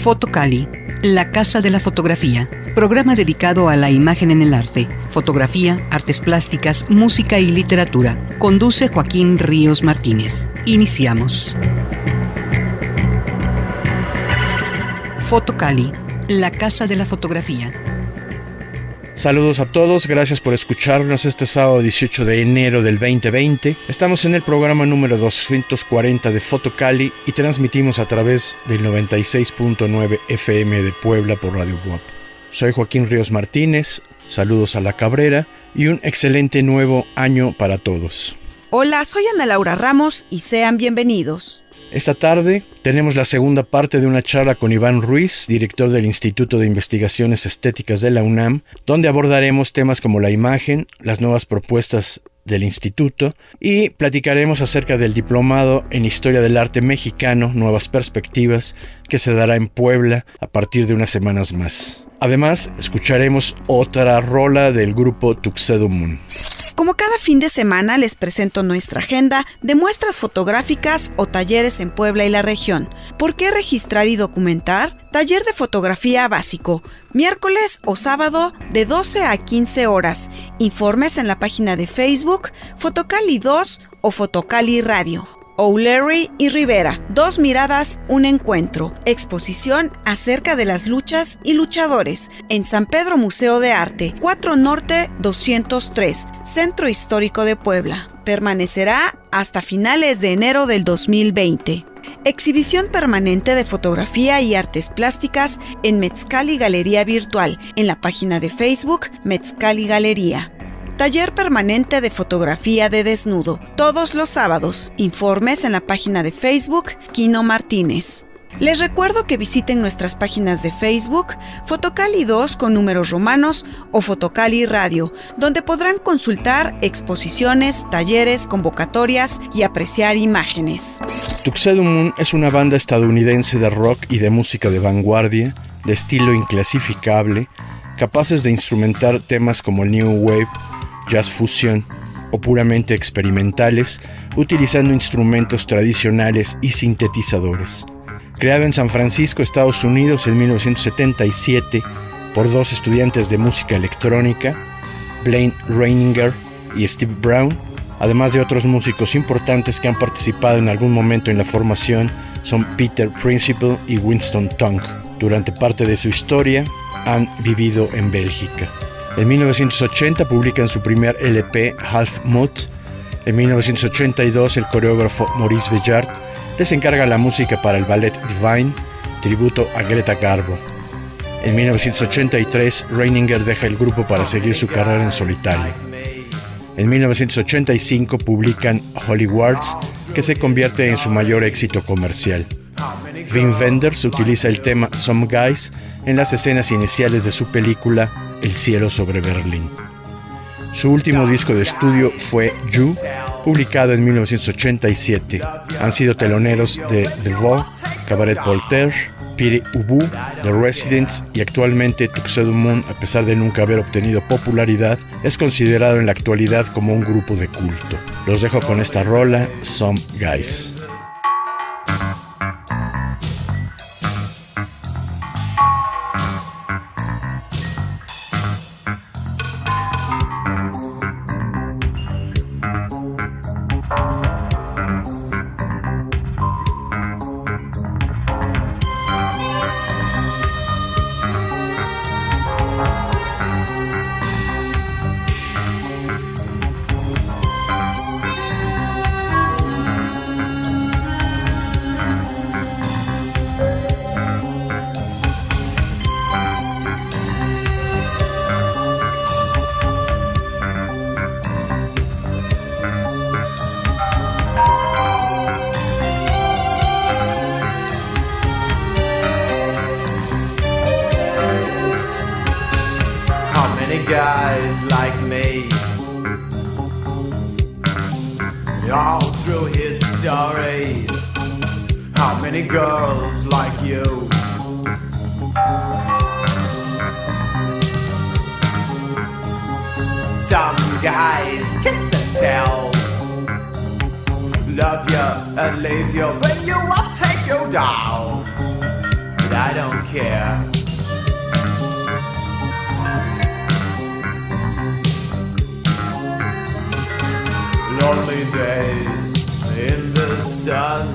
Fotocali, la Casa de la Fotografía, programa dedicado a la imagen en el arte, fotografía, artes plásticas, música y literatura. Conduce Joaquín Ríos Martínez. Iniciamos. Fotocali, la Casa de la Fotografía. Saludos a todos, gracias por escucharnos este sábado 18 de enero del 2020. Estamos en el programa número 240 de Fotocali y transmitimos a través del 96.9 FM de Puebla por Radio Guap. Soy Joaquín Ríos Martínez, saludos a la Cabrera y un excelente nuevo año para todos. Hola, soy Ana Laura Ramos y sean bienvenidos. Esta tarde tenemos la segunda parte de una charla con Iván Ruiz, director del Instituto de Investigaciones Estéticas de la UNAM, donde abordaremos temas como la imagen, las nuevas propuestas del instituto y platicaremos acerca del diplomado en Historia del Arte Mexicano, Nuevas Perspectivas, que se dará en Puebla a partir de unas semanas más. Además, escucharemos otra rola del grupo Tuxedo Moon. Como cada fin de semana les presento nuestra agenda de muestras fotográficas o talleres en Puebla y la región. ¿Por qué registrar y documentar? Taller de fotografía básico, miércoles o sábado de 12 a 15 horas. Informes en la página de Facebook Fotocali 2 o Fotocali Radio. O'Leary y Rivera, Dos miradas, un encuentro. Exposición acerca de las luchas y luchadores en San Pedro Museo de Arte, 4 Norte 203, Centro Histórico de Puebla. Permanecerá hasta finales de enero del 2020. Exhibición permanente de fotografía y artes plásticas en Metzcali Galería Virtual, en la página de Facebook Metzcali Galería. Taller permanente de fotografía de desnudo, todos los sábados. Informes en la página de Facebook Kino Martínez. Les recuerdo que visiten nuestras páginas de Facebook Fotocali 2 con números romanos o Fotocali Radio, donde podrán consultar exposiciones, talleres, convocatorias y apreciar imágenes. Tuxedo es una banda estadounidense de rock y de música de vanguardia, de estilo inclasificable, capaces de instrumentar temas como el New Wave, jazz fusión o puramente experimentales, utilizando instrumentos tradicionales y sintetizadores. Creado en San Francisco, Estados Unidos en 1977 por dos estudiantes de música electrónica, Blaine Reininger y Steve Brown, además de otros músicos importantes que han participado en algún momento en la formación, son Peter Principle y Winston Tonk. Durante parte de su historia han vivido en Bélgica. En 1980 publican su primer LP Half Mood. En 1982 el coreógrafo Maurice Bellart les encarga la música para el ballet Divine, tributo a Greta Garbo. En 1983 Reininger deja el grupo para seguir su carrera en solitario. En 1985 publican Holy Words, que se convierte en su mayor éxito comercial. Wim Wenders utiliza el tema Some Guys en las escenas iniciales de su película El cielo sobre Berlín. Su último disco de estudio fue You, publicado en 1987. Han sido teloneros de The Vogue, Cabaret Voltaire, Piri Ubu, The Residents y actualmente Tuxedo Moon, a pesar de nunca haber obtenido popularidad, es considerado en la actualidad como un grupo de culto. Los dejo con esta rola, Some guys sun,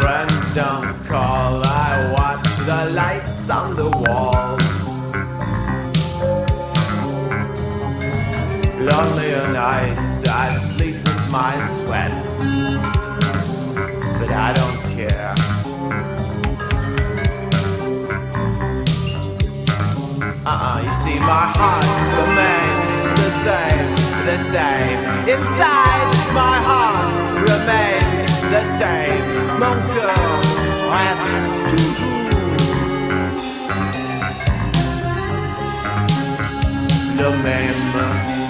friends don't call. I watch the lights on the wall. Lonelier nights, I sleep with my sweat, but I don't care. Uh-uh, you see, my heart remains the same, the same. Inside, my heart save mon cœur reste toujours le même.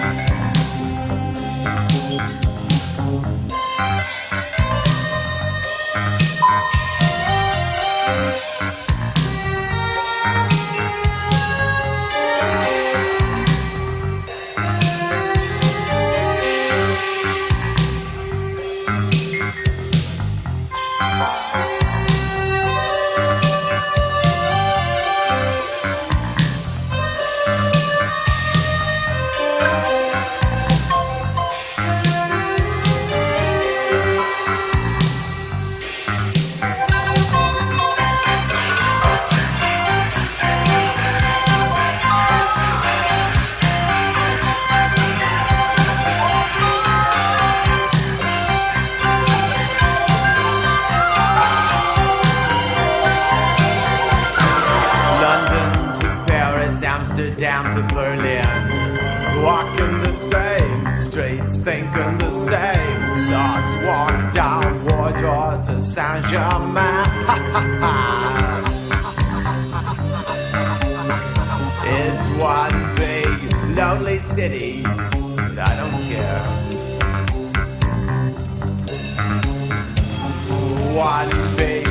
Amsterdam to Berlin. Walking the same streets, thinking the same thoughts. Walk down Wardour to Saint Germain. it's one big lonely city, I don't care. One big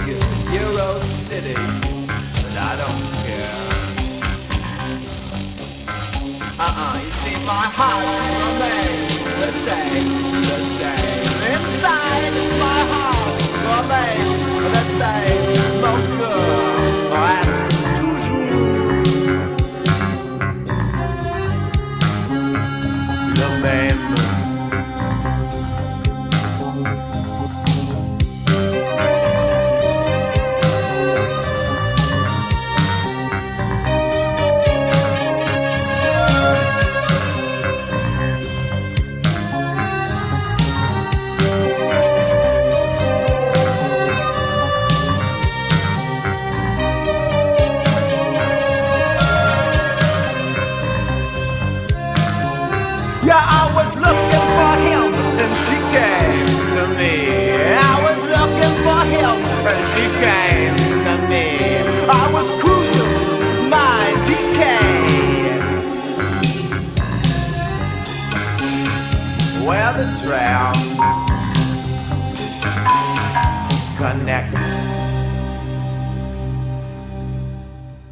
Euro city, but I don't care. eyes, in my heart. Babe, the day, the day Inside my heart, play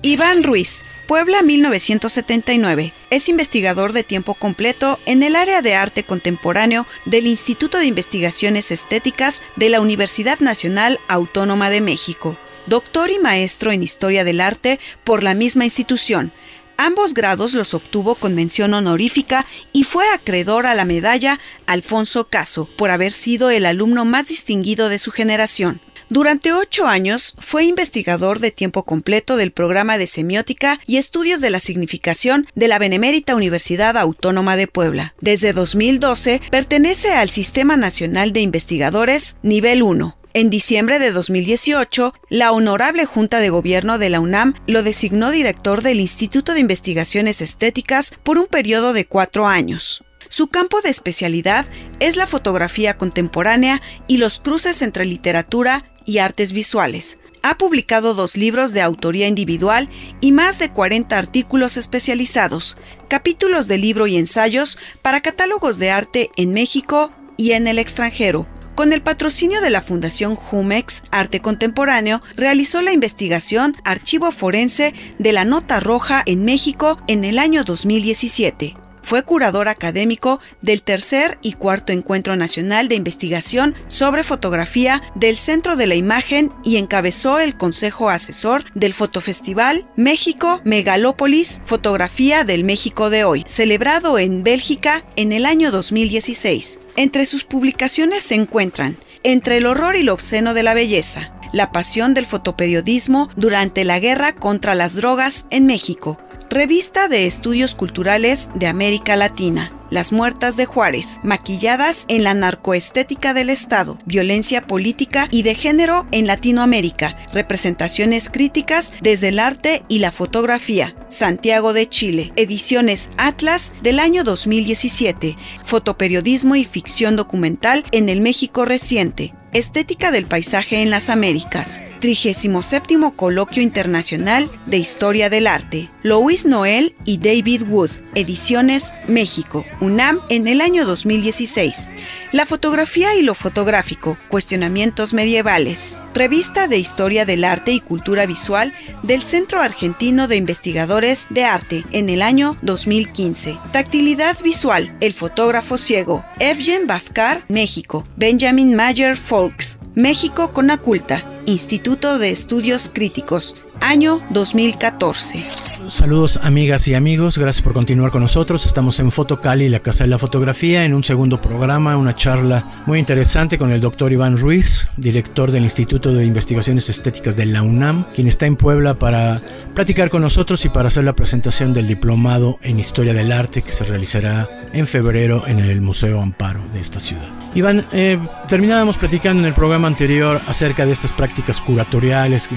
Iván Ruiz, Puebla 1979. Es investigador de tiempo completo en el área de arte contemporáneo del Instituto de Investigaciones Estéticas de la Universidad Nacional Autónoma de México. Doctor y maestro en Historia del Arte por la misma institución. Ambos grados los obtuvo con mención honorífica y fue acreedor a la medalla Alfonso Caso por haber sido el alumno más distinguido de su generación. Durante ocho años fue investigador de tiempo completo del programa de semiótica y estudios de la significación de la Benemérita Universidad Autónoma de Puebla. Desde 2012 pertenece al Sistema Nacional de Investigadores Nivel 1. En diciembre de 2018, la Honorable Junta de Gobierno de la UNAM lo designó director del Instituto de Investigaciones Estéticas por un periodo de cuatro años. Su campo de especialidad es la fotografía contemporánea y los cruces entre literatura y artes visuales. Ha publicado dos libros de autoría individual y más de 40 artículos especializados, capítulos de libro y ensayos para catálogos de arte en México y en el extranjero. Con el patrocinio de la Fundación Jumex Arte Contemporáneo, realizó la investigación Archivo Forense de la Nota Roja en México en el año 2017. Fue curador académico del tercer y cuarto Encuentro Nacional de Investigación sobre Fotografía del Centro de la Imagen y encabezó el Consejo Asesor del Fotofestival México Megalópolis Fotografía del México de hoy, celebrado en Bélgica en el año 2016. Entre sus publicaciones se encuentran Entre el horror y lo obsceno de la belleza, la pasión del fotoperiodismo durante la guerra contra las drogas en México, Revista de Estudios Culturales de América Latina. Las muertas de Juárez, maquilladas en la narcoestética del Estado, violencia política y de género en Latinoamérica, representaciones críticas desde el arte y la fotografía. Santiago de Chile, ediciones Atlas del año 2017, fotoperiodismo y ficción documental en el México reciente. Estética del Paisaje en las Américas, 37 Coloquio Internacional de Historia del Arte, Louis Noel y David Wood, Ediciones México, UNAM en el año 2016. La fotografía y lo fotográfico, cuestionamientos medievales, Revista de Historia del Arte y Cultura Visual del Centro Argentino de Investigadores de Arte en el año 2015. Tactilidad visual, El fotógrafo ciego, Evgen Bafkar, México, Benjamin Mayer Folks, México con Aculta, Instituto de Estudios Críticos, año 2014. Saludos amigas y amigos, gracias por continuar con nosotros. Estamos en Fotocali, la Casa de la Fotografía, en un segundo programa, una charla muy interesante con el doctor Iván Ruiz, director del Instituto de Investigaciones Estéticas de la UNAM, quien está en Puebla para platicar con nosotros y para hacer la presentación del diplomado en Historia del Arte que se realizará en febrero en el Museo Amparo de esta ciudad. Iván, eh, terminábamos platicando en el programa anterior acerca de estas prácticas curatoriales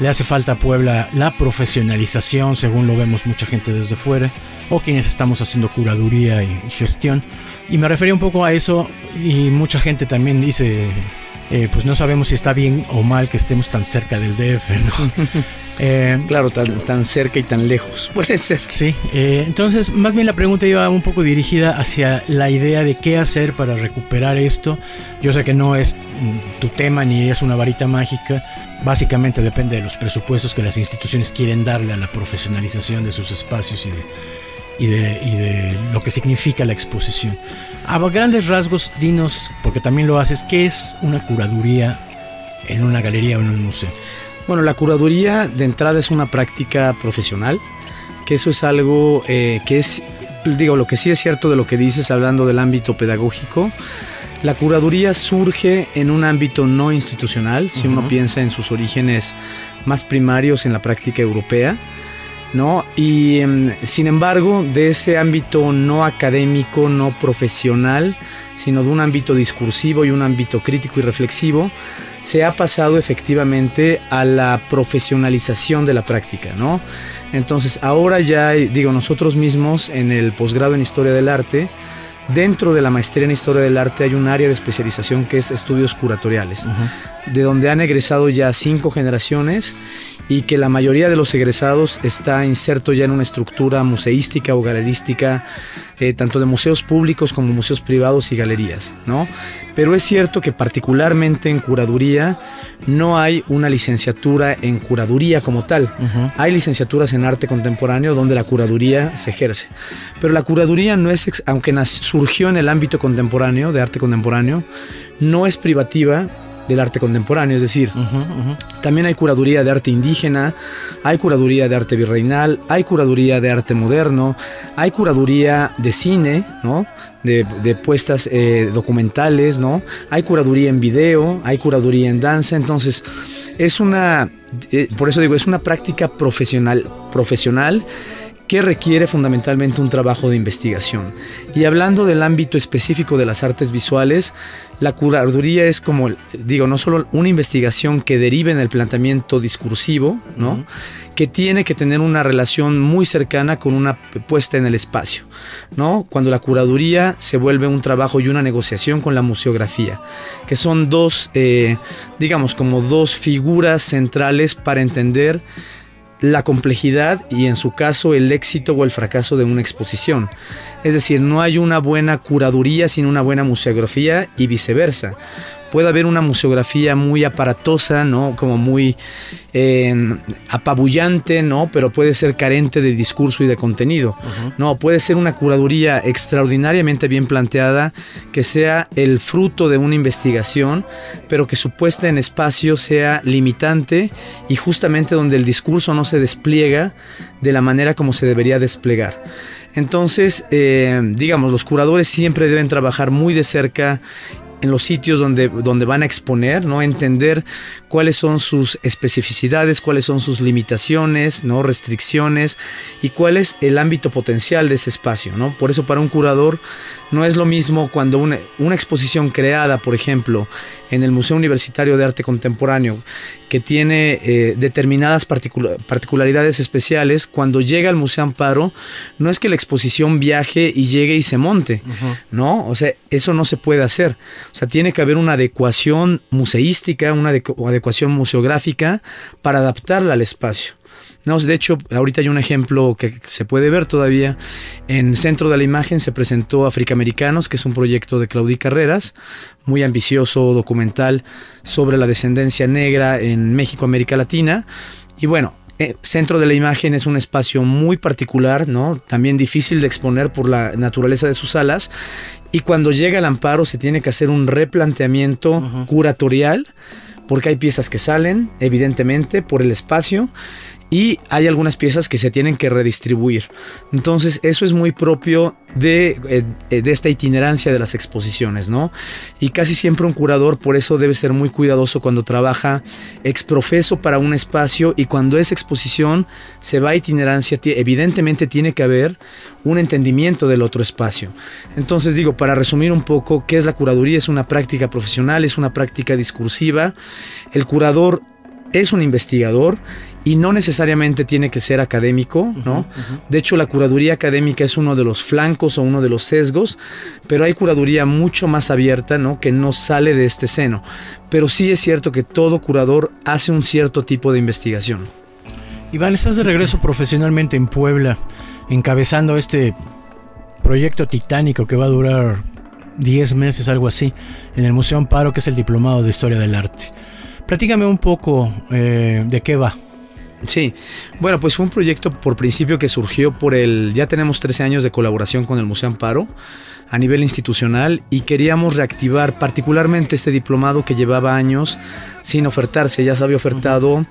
le hace falta a Puebla la profesionalización, según lo vemos mucha gente desde fuera, o quienes estamos haciendo curaduría y, gestión. Y me refería un poco a eso y mucha gente también dice, eh, pues no sabemos si está bien o mal que estemos tan cerca del DF, ¿no? Eh, claro, tan, cerca y tan lejos, puede ser. Sí, eh, entonces más bien la pregunta iba un poco dirigida hacia la idea de qué hacer para recuperar esto. Yo sé que no es mm, tu tema ni es una varita mágica, básicamente depende de los presupuestos que las instituciones quieren darle a la profesionalización de sus espacios y de, y de lo que significa la exposición. A grandes rasgos, dinos, porque también lo haces, ¿qué es una curaduría en una galería o en un museo? Bueno, la curaduría de entrada es una práctica profesional, que eso es algo eh, que es, digo, lo que sí es cierto de lo que dices hablando del ámbito pedagógico. La curaduría surge en un ámbito no institucional, si uno piensa en sus orígenes más primarios en la práctica europea, ¿no? Y em, sin embargo, de ese ámbito no académico, no profesional, sino de un ámbito discursivo y un ámbito crítico y reflexivo, se ha pasado efectivamente a la profesionalización de la práctica, ¿no? Entonces, ahora ya, digo, nosotros mismos en el posgrado en Historia del Arte, Dentro de la maestría en Historia del Arte hay un área de especialización que es estudios curatoriales, de donde han egresado ya cinco generaciones y que la mayoría de los egresados está inserto ya en una estructura museística o galerística, eh, tanto de museos públicos como museos privados y galerías, ¿no? Pero es cierto que particularmente en curaduría no hay una licenciatura en curaduría como tal. Hay licenciaturas en arte contemporáneo donde la curaduría se ejerce. Pero la curaduría no es, aunque surgió en el ámbito contemporáneo, de arte contemporáneo, no es privativa del arte contemporáneo, es decir, también hay curaduría de arte indígena, hay curaduría de arte virreinal, hay curaduría de arte moderno, hay curaduría de cine, ¿no? De, puestas eh, documentales, ¿no? Hay curaduría en video, hay curaduría en danza, entonces es una, eh, por eso digo, es una práctica profesional, profesional que requiere fundamentalmente un trabajo de investigación. Y hablando del ámbito específico de las artes visuales, la curaduría es como, digo, no solo una investigación que derive en el planteamiento discursivo, ¿no? que tiene que tener una relación muy cercana con una puesta en el espacio, ¿no? Cuando la curaduría se vuelve un trabajo y una negociación con la museografía, que son dos, eh, digamos, como dos figuras centrales para entender la complejidad y en su caso el éxito o el fracaso de una exposición. Es decir, no hay una buena curaduría sin una buena museografía y viceversa. Puede haber una museografía muy aparatosa, ¿no? Como muy eh, apabullante, ¿no? Pero puede ser carente de discurso y de contenido, ¿no? Puede ser una curaduría extraordinariamente bien planteada, que sea el fruto de una investigación, pero que su puesta en espacio sea limitante y justamente donde el discurso no se despliega de la manera como se debería desplegar. Entonces, eh, digamos, los curadores siempre deben trabajar muy de cerca en los sitios donde, donde van a exponer, ¿no? Entender cuáles son sus especificidades, cuáles son sus limitaciones, ¿no? Restricciones y cuál es el ámbito potencial de ese espacio, ¿no? Por eso para un curador no es lo mismo cuando una, una exposición creada, por ejemplo, en el Museo Universitario de Arte Contemporáneo, que tiene eh, determinadas particularidades especiales, cuando llega al Museo Amparo, no es que la exposición viaje y llegue y se monte, ¿no? O sea, eso no se puede hacer. O sea, tiene que haber una adecuación museística, una adecuación museográfica para adaptarla al espacio. No, de hecho, ahorita hay un ejemplo que se puede ver todavía. En Centro de la Imagen se presentó Africaamericanos, que es un proyecto de Claudí Carreras, muy ambicioso documental sobre la descendencia negra en México, América Latina. Y bueno, eh, Centro de la Imagen es un espacio muy particular, ¿no? También difícil de exponer por la naturaleza de sus salas. Y cuando llega el amparo se tiene que hacer un replanteamiento curatorial, porque hay piezas que salen, evidentemente, por el espacio y hay algunas piezas que se tienen que redistribuir. Entonces eso es muy propio de, eh, de, esta itinerancia de las exposiciones, ¿no? Y casi siempre un curador por eso debe ser muy cuidadoso cuando trabaja exprofeso para un espacio y cuando es exposición se va a itinerancia, evidentemente tiene que haber un entendimiento del otro espacio. Entonces digo, para resumir un poco, ¿qué es la curaduría? Es una práctica profesional, es una práctica discursiva. El curador es un investigador y no necesariamente tiene que ser académico, ¿no? De hecho, la curaduría académica es uno de los flancos o uno de los sesgos, pero hay curaduría mucho más abierta, ¿no? Que no sale de este seno. Pero sí es cierto que todo curador hace un cierto tipo de investigación. Iván, estás de regreso profesionalmente en Puebla, encabezando este proyecto titánico que va a durar 10 meses, algo así, en el Museo Amparo, que es el Diplomado de Historia del Arte. Platícame un poco eh, de qué va. Sí, bueno, pues fue un proyecto por principio que surgió por el, ya tenemos 13 años de colaboración con el Museo Amparo a nivel institucional y queríamos reactivar particularmente este diplomado que llevaba años sin ofertarse, ya se había ofertado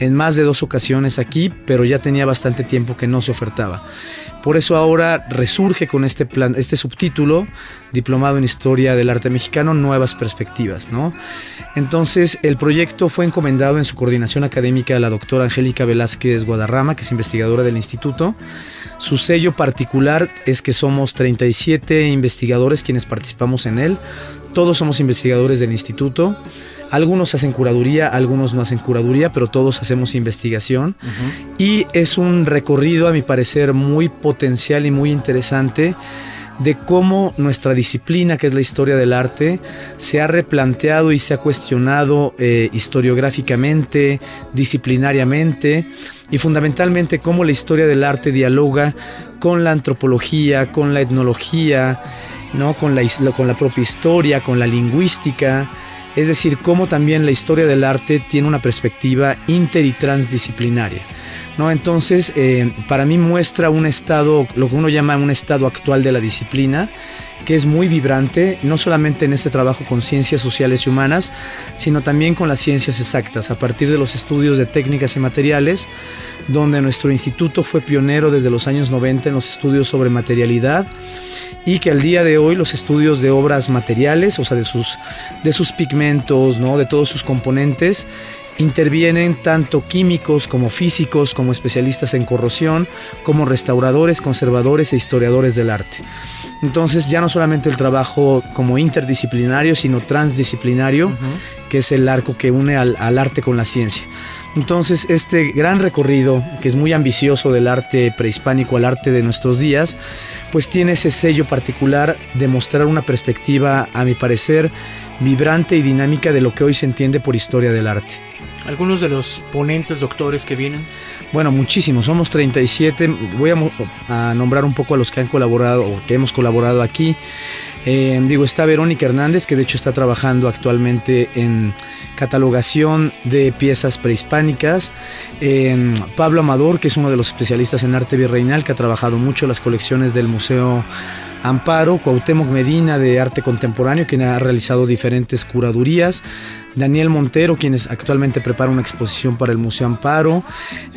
en más de dos ocasiones aquí, pero ya tenía bastante tiempo que no se ofertaba. Por eso ahora resurge con este, plan, este subtítulo, Diplomado en Historia del Arte Mexicano, Nuevas Perspectivas. ¿no? Entonces, el proyecto fue encomendado en su coordinación académica a la doctora Angélica Velázquez Guadarrama, que es investigadora del instituto. Su sello particular es que somos 37 investigadores quienes participamos en él. Todos somos investigadores del instituto. Algunos hacen curaduría, algunos no hacen curaduría, pero todos hacemos investigación. Y es un recorrido, a mi parecer, muy potencial y muy interesante de cómo nuestra disciplina, que es la historia del arte, se ha replanteado y se ha cuestionado eh, historiográficamente, disciplinariamente, y fundamentalmente cómo la historia del arte dialoga con la antropología, con la etnología, ¿no? con, la, con la propia historia, con la lingüística, es decir, cómo también la historia del arte tiene una perspectiva inter y transdisciplinaria. ¿no? Entonces, eh, para mí muestra un estado, lo que uno llama un estado actual de la disciplina, que es muy vibrante, no solamente en este trabajo con ciencias sociales y humanas, sino también con las ciencias exactas, a partir de los estudios de técnicas y materiales, donde nuestro instituto fue pionero desde los años 90 en los estudios sobre materialidad y que al día de hoy los estudios de obras materiales, o sea, de sus, de sus pigmentos, ¿no? de todos sus componentes, intervienen tanto químicos como físicos, como especialistas en corrosión, como restauradores, conservadores e historiadores del arte. Entonces ya no solamente el trabajo como interdisciplinario, sino transdisciplinario, que es el arco que une al, al arte con la ciencia. Entonces, este gran recorrido, que es muy ambicioso del arte prehispánico al arte de nuestros días, pues tiene ese sello particular de mostrar una perspectiva, a mi parecer, vibrante y dinámica de lo que hoy se entiende por historia del arte. ¿Algunos de los ponentes, doctores que vienen? Bueno, muchísimos, somos 37. Voy a, nombrar un poco a los que han colaborado o que hemos colaborado aquí. Eh, digo, está Verónica Hernández, que de hecho está trabajando actualmente en catalogación de piezas prehispánicas. Eh, Pablo Amador, que es uno de los especialistas en arte virreinal, que ha trabajado mucho las colecciones del Museo Amparo, Cuauhtémoc Medina de Arte Contemporáneo, quien ha realizado diferentes curadurías, Daniel Montero, quien actualmente prepara una exposición para el Museo Amparo,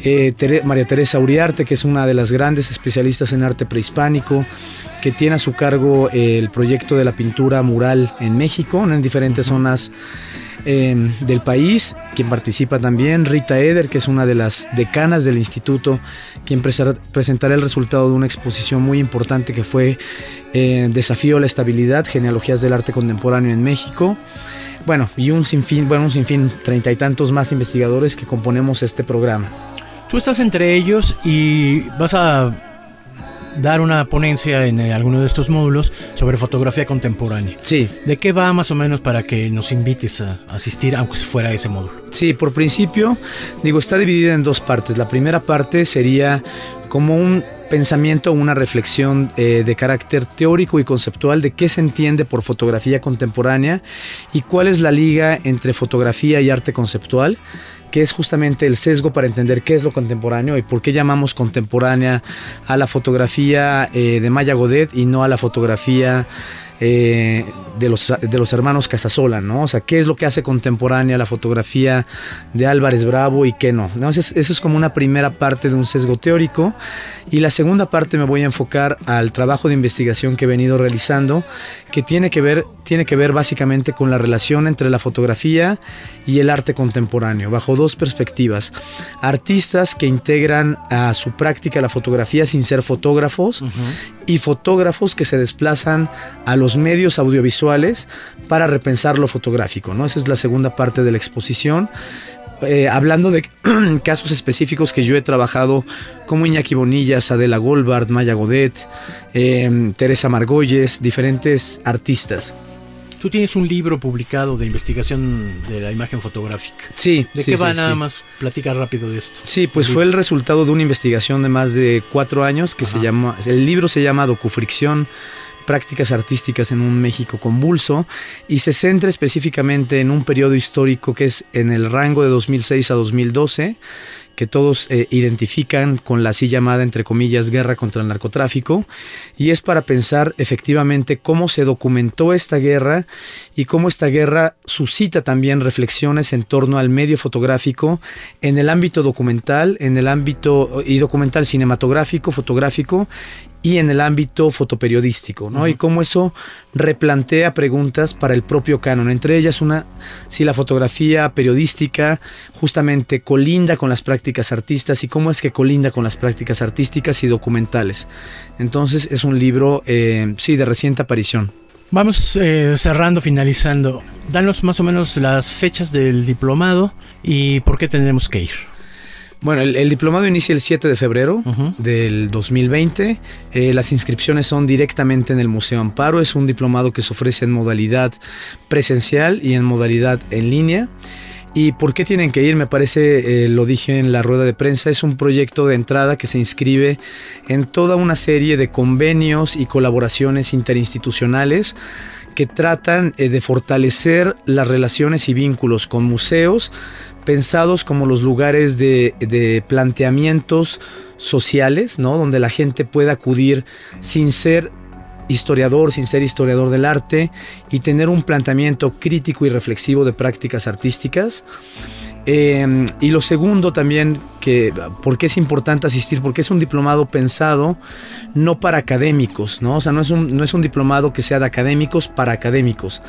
eh, María Teresa Uriarte, que es una de las grandes especialistas en arte prehispánico, que tiene a su cargo eh, el proyecto de la pintura mural en México, en diferentes zonas Em, del país, quien participa también, Rita Eder, que es una de las decanas del instituto, quien presentará el resultado de una exposición muy importante que fue eh, Desafío a la Estabilidad, Genealogías del Arte Contemporáneo en México. Bueno, y un sinfín, bueno, un sinfín, treinta y tantos más investigadores que componemos este programa. Tú estás entre ellos y vas a dar una ponencia en eh, alguno de estos módulos sobre fotografía contemporánea. Sí. ¿De qué va más o menos para que nos invites a asistir, aunque fuera ese módulo? Sí, por principio, digo, está dividida en dos partes. La primera parte sería como un pensamiento una reflexión eh, de carácter teórico y conceptual de qué se entiende por fotografía contemporánea y cuál es la liga entre fotografía y arte conceptual que es justamente el sesgo para entender qué es lo contemporáneo y por qué llamamos contemporánea a la fotografía eh, de Maya Godet y no a la fotografía eh, de, los, de los hermanos Casasola, ¿no? O sea, qué es lo que hace contemporánea la fotografía de Álvarez Bravo y qué no. ¿no? Esa es, como una primera parte de un sesgo teórico. Y la segunda parte me voy a enfocar al trabajo de investigación que he venido realizando, que tiene que ver, tiene que ver básicamente con la relación entre la fotografía y el arte contemporáneo, bajo dos perspectivas. Artistas que integran a su práctica la fotografía sin ser fotógrafos y fotógrafos que se desplazan a los medios audiovisuales para repensar lo fotográfico. ¿no? Esa es la segunda parte de la exposición. Eh, hablando de casos específicos que yo he trabajado, como Iñaki Bonillas, Adela Goldbart, Maya Godet, eh, Teresa Margolles, diferentes artistas. Tú tienes un libro publicado de investigación de la imagen fotográfica. Sí. ¿De qué va nada más? Platicar rápido de esto. Sí, pues fue el resultado de una investigación de más de cuatro años que se llama, el libro se llama Docufricción, prácticas artísticas en un México convulso y se centra específicamente en un periodo histórico que es en el rango de 2006 a 2012 que todos eh, identifican con la así llamada, entre comillas, guerra contra el narcotráfico, y es para pensar efectivamente cómo se documentó esta guerra y cómo esta guerra suscita también reflexiones en torno al medio fotográfico en el ámbito documental, en el ámbito y documental cinematográfico, fotográfico y en el ámbito fotoperiodístico, ¿no? Y cómo eso replantea preguntas para el propio canon, entre ellas una, si la fotografía periodística justamente colinda con las prácticas artistas y cómo es que colinda con las prácticas artísticas y documentales. Entonces es un libro, eh, sí, de reciente aparición. Vamos eh, cerrando, finalizando. Danos más o menos las fechas del diplomado y por qué tendremos que ir. Bueno, el, diplomado inicia el 7 de febrero del 2020. Eh, las inscripciones son directamente en el Museo Amparo. Es un diplomado que se ofrece en modalidad presencial y en modalidad en línea. ¿Y por qué tienen que ir? Me parece, eh, lo dije en la rueda de prensa, es un proyecto de entrada que se inscribe en toda una serie de convenios y colaboraciones interinstitucionales que tratan eh, de fortalecer las relaciones y vínculos con museos, pensados como los lugares de, planteamientos sociales, ¿no? Donde la gente pueda acudir sin ser historiador, sin ser historiador del arte y tener un planteamiento crítico y reflexivo de prácticas artísticas. Em, y lo segundo también, que, ¿por qué es importante asistir? Porque es un diplomado pensado no para académicos, ¿no? O sea, no es, un, no es un diplomado que sea de académicos para académicos,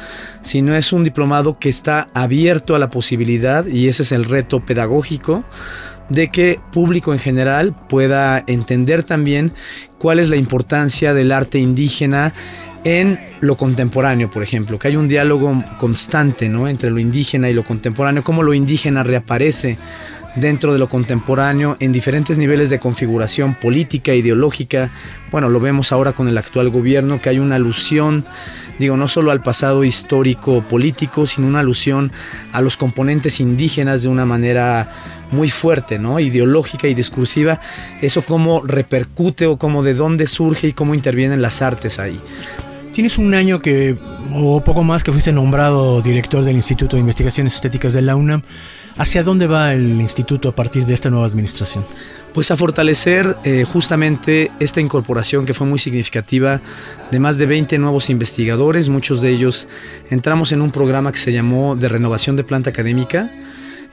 sino es un diplomado que está abierto a la posibilidad, y ese es el reto pedagógico, de que público en general pueda entender también cuál es la importancia del arte indígena en lo contemporáneo, por ejemplo, que hay un diálogo constante ¿no? entre lo indígena y lo contemporáneo, cómo lo indígena reaparece dentro de lo contemporáneo en diferentes niveles de configuración política, ideológica. Bueno, lo vemos ahora con el actual gobierno, que hay una alusión, digo, no solo al pasado histórico político, sino una alusión a los componentes indígenas de una manera muy fuerte, ¿no? Ideológica y discursiva. Eso cómo repercute o cómo de dónde surge y cómo intervienen las artes ahí. Tienes un año que, o poco más, que fuiste nombrado director del Instituto de Investigaciones Estéticas de la UNAM. ¿Hacia dónde va el instituto a partir de esta nueva administración? Pues a fortalecer eh, justamente esta incorporación que fue muy significativa de más de 20 nuevos investigadores, muchos de ellos entramos en un programa que se llamó de renovación de planta académica,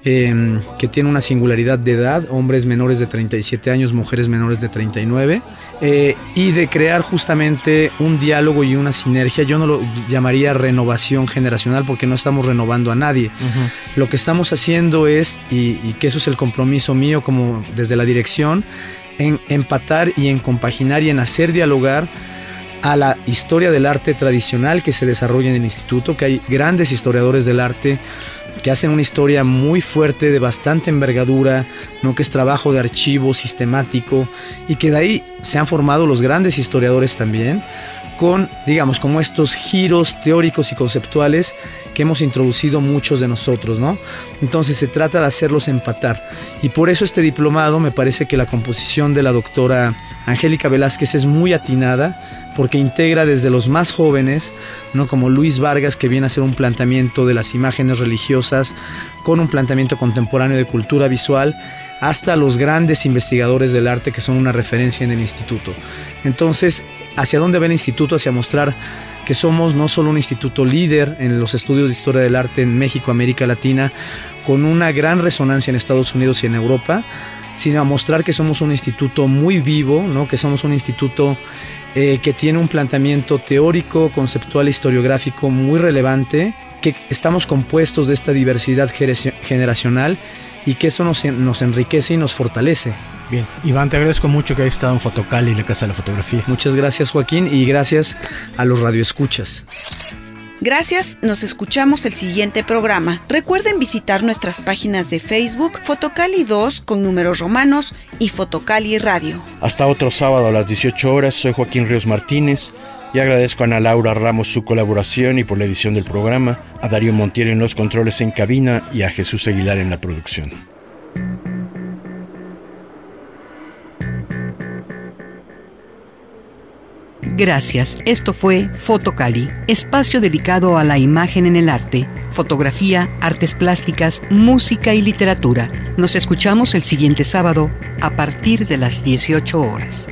Em, que tiene una singularidad de edad, hombres menores de 37 años, mujeres menores de 39, eh, y de crear justamente un diálogo y una sinergia. Yo no lo llamaría renovación generacional porque no estamos renovando a nadie. Lo que estamos haciendo es, y, y, que eso es el compromiso mío como desde la dirección, en empatar y en compaginar y en hacer dialogar a la historia del arte tradicional que se desarrolla en el instituto, que hay grandes historiadores del arte que hacen una historia muy fuerte, de bastante envergadura, ¿no? que es trabajo de archivo sistemático y que de ahí se han formado los grandes historiadores también con, digamos, como estos giros teóricos y conceptuales que hemos introducido muchos de nosotros, ¿no? Entonces se trata de hacerlos empatar. Y por eso este diplomado me parece que la composición de la doctora Angélica Velázquez es muy atinada, porque integra desde los más jóvenes, no como Luis Vargas que viene a hacer un planteamiento de las imágenes religiosas con un planteamiento contemporáneo de cultura visual, hasta los grandes investigadores del arte que son una referencia en el instituto. Entonces, ¿hacia dónde va el instituto? Hacia mostrar que somos no solo un instituto líder en los estudios de historia del arte en México, América Latina, con una gran resonancia en Estados Unidos y en Europa, sino a mostrar que somos un instituto muy vivo, ¿no? que somos un instituto eh, que tiene un planteamiento teórico, conceptual, historiográfico muy relevante, que estamos compuestos de esta diversidad generacional y que eso nos, nos enriquece y nos fortalece. Bien, Iván, te agradezco mucho que hayas estado en Fotocali y la Casa de la Fotografía. Muchas gracias, Joaquín, y gracias a los radioescuchas. Gracias, nos escuchamos el siguiente programa. Recuerden visitar nuestras páginas de Facebook Fotocali 2 con números romanos y Fotocali Radio. Hasta otro sábado a las 18 horas, soy Joaquín Ríos Martínez y agradezco a Ana Laura Ramos su colaboración y por la edición del programa, a Darío Montiel en los controles en cabina y a Jesús Aguilar en la producción. Gracias. Esto fue Fotocali, espacio dedicado a la imagen en el arte, fotografía, artes plásticas, música y literatura. Nos escuchamos el siguiente sábado a partir de las 18 horas.